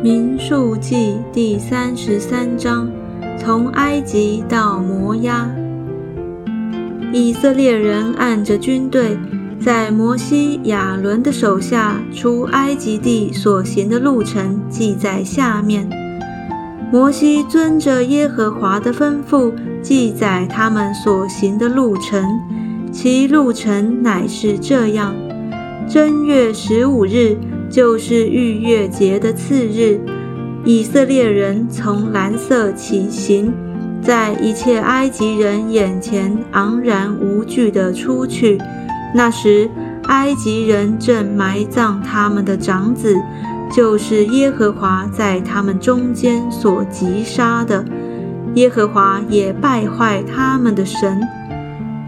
民数记第三十三章，从埃及到摩押。以色列人按着军队，在摩西、亚伦的手下出埃及地所行的路程记在下面。摩西遵着耶和华的吩咐，记载他们所行的路程，其路程乃是这样：正月十五日。就是逾越节的次日，以色列人从蓝色起行，在一切埃及人眼前昂然无惧地出去。那时，埃及人正埋葬他们的长子，就是耶和华在他们中间所击杀的。耶和华也败坏他们的神。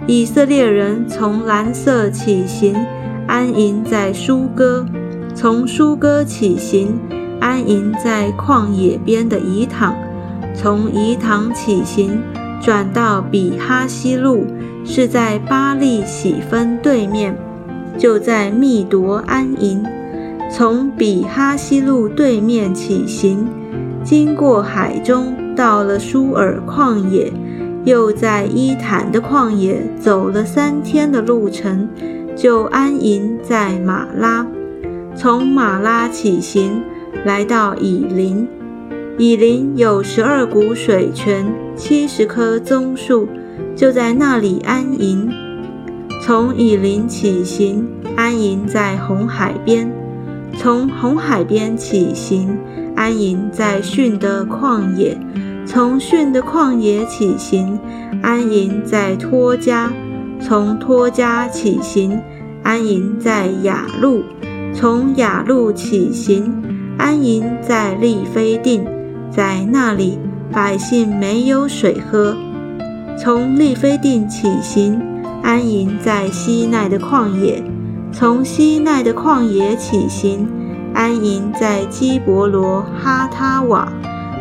以色列人从蓝色起行，安营在舒歌。从舒歌起行，安营在旷野边的宜塘；从宜塘起行，转到比哈西路，是在巴利喜分对面，就在密夺安营。从比哈西路对面起行，经过海中，到了舒尔旷野，又在伊坦的旷野走了三天的路程，就安营在马拉。从马拉起行，来到以林。以林有十二股水泉，七十棵棕树，就在那里安营。从以林起行，安营在红海边。从红海边起行，安营在汛的旷野。从汛的旷野起行，安营在托家。从托家起行，安营在雅路。从雅路起行，安营在利非定，在那里百姓没有水喝。从利非定起行，安营在西奈的旷野。从西奈的旷野起行，安营在基伯罗哈他瓦。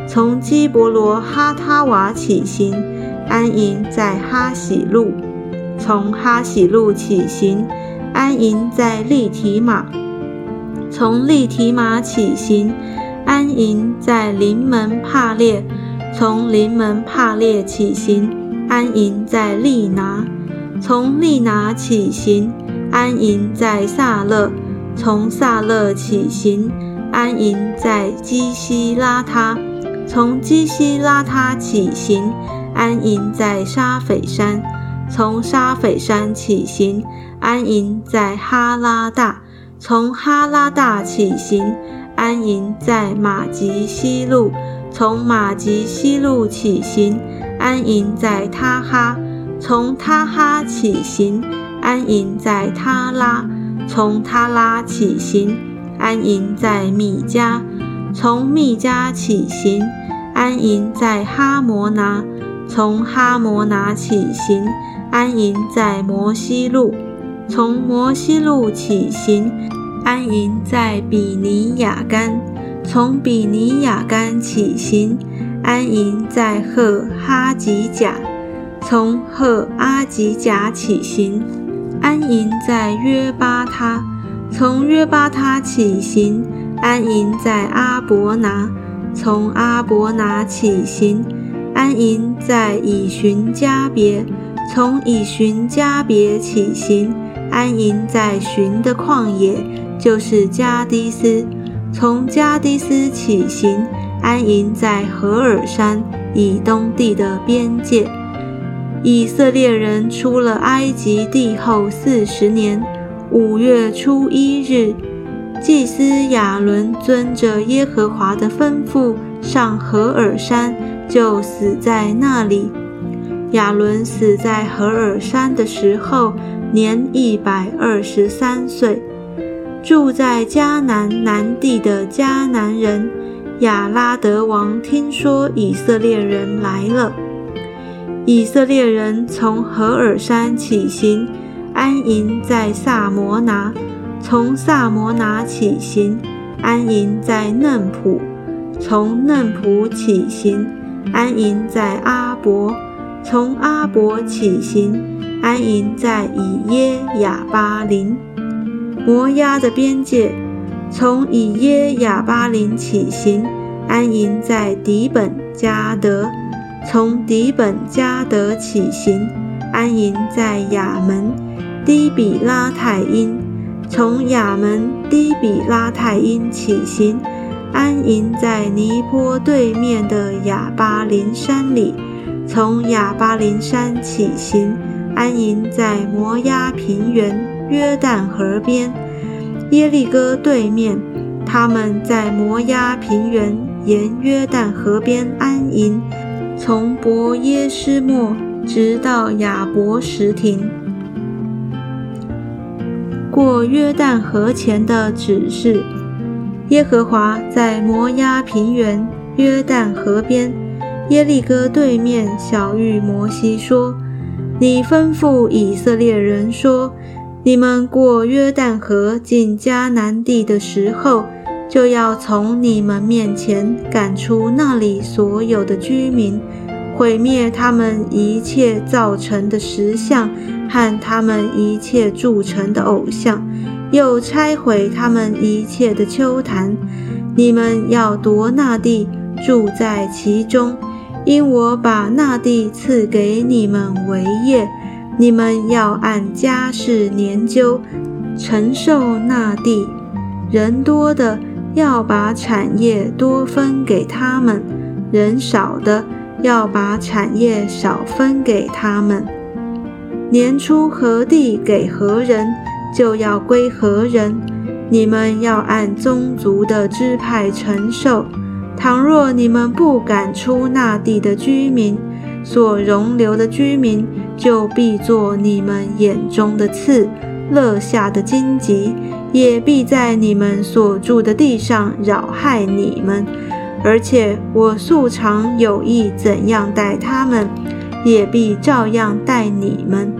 从基伯罗哈他瓦起行，安营在哈喜路。从哈喜路起行，安营在利提马。从利提马起行，安营在临门帕列；从临门帕列起行，安营在利拿；从利拿起行，安营在萨勒；从萨勒起行，安营在基西拉他；从基西拉他起行，安营在沙斐山；从沙斐山起行，安营在哈拉大。从哈拉大起行，安营在马吉西路；从马吉西路起行，安营在他哈；从他哈起行，安营在他拉；从他拉起行，安营在米加；从米加起行，安营在哈摩拿；从哈摩拿起行，安营在摩西路。从摩西路起行，安营在比尼雅干；从比尼雅干起行，安营在赫哈吉甲；从赫阿吉甲起行，安营在约巴他；从约巴他起行，安营在阿伯拿；从阿伯拿起行，安营在以寻加别；从以寻加别起行。安营在寻的旷野，就是加迪斯；从加迪斯起行，安营在何尔山以东地的边界。以色列人出了埃及地后四十年五月初一日，祭司亚伦遵着耶和华的吩咐上何尔山，就死在那里。亚伦死在何尔山的时候。年一百二十三岁，住在迦南南地的迦南人亚拉德王听说以色列人来了，以色列人从何尔山起行，安营在萨摩拿；从萨摩拿起行，安营在嫩普；从嫩普起行，安营在阿伯；从阿伯起行。安营在以耶亚巴林。摩押的边界，从以耶亚巴林起行，安营在底本加德；从底本加德起行，安营在亚门低比拉泰因；从亚门低比拉泰因起行，安营在尼坡对面的亚巴林山里；从亚巴林山起行，安营在摩押平原约旦河边。耶利哥对面，他们在摩押平原沿约旦河边安营，从伯耶斯莫直到亚伯什亭。过约旦河前的指示，耶和华在摩押平原约旦河边耶利哥对面小谕摩西说：“你吩咐以色列人说。”你们过约旦河进迦南地的时候，就要从你们面前赶出那里所有的居民，毁灭他们一切造成的石像和他们一切铸成的偶像，又拆毁他们一切的丘坛。你们要夺那地，住在其中，因我把那地赐给你们为业。你们要按家世年究承受那地，人多的要把产业多分给他们，人少的要把产业少分给他们。年初何地给何人，就要归何人。你们要按宗族的支派承受。倘若你们不赶出那地的居民，所容留的居民。就必作你们眼中的刺，乐下的荆棘，也必在你们所住的地上扰害你们。而且我素常有意怎样待他们，也必照样待你们。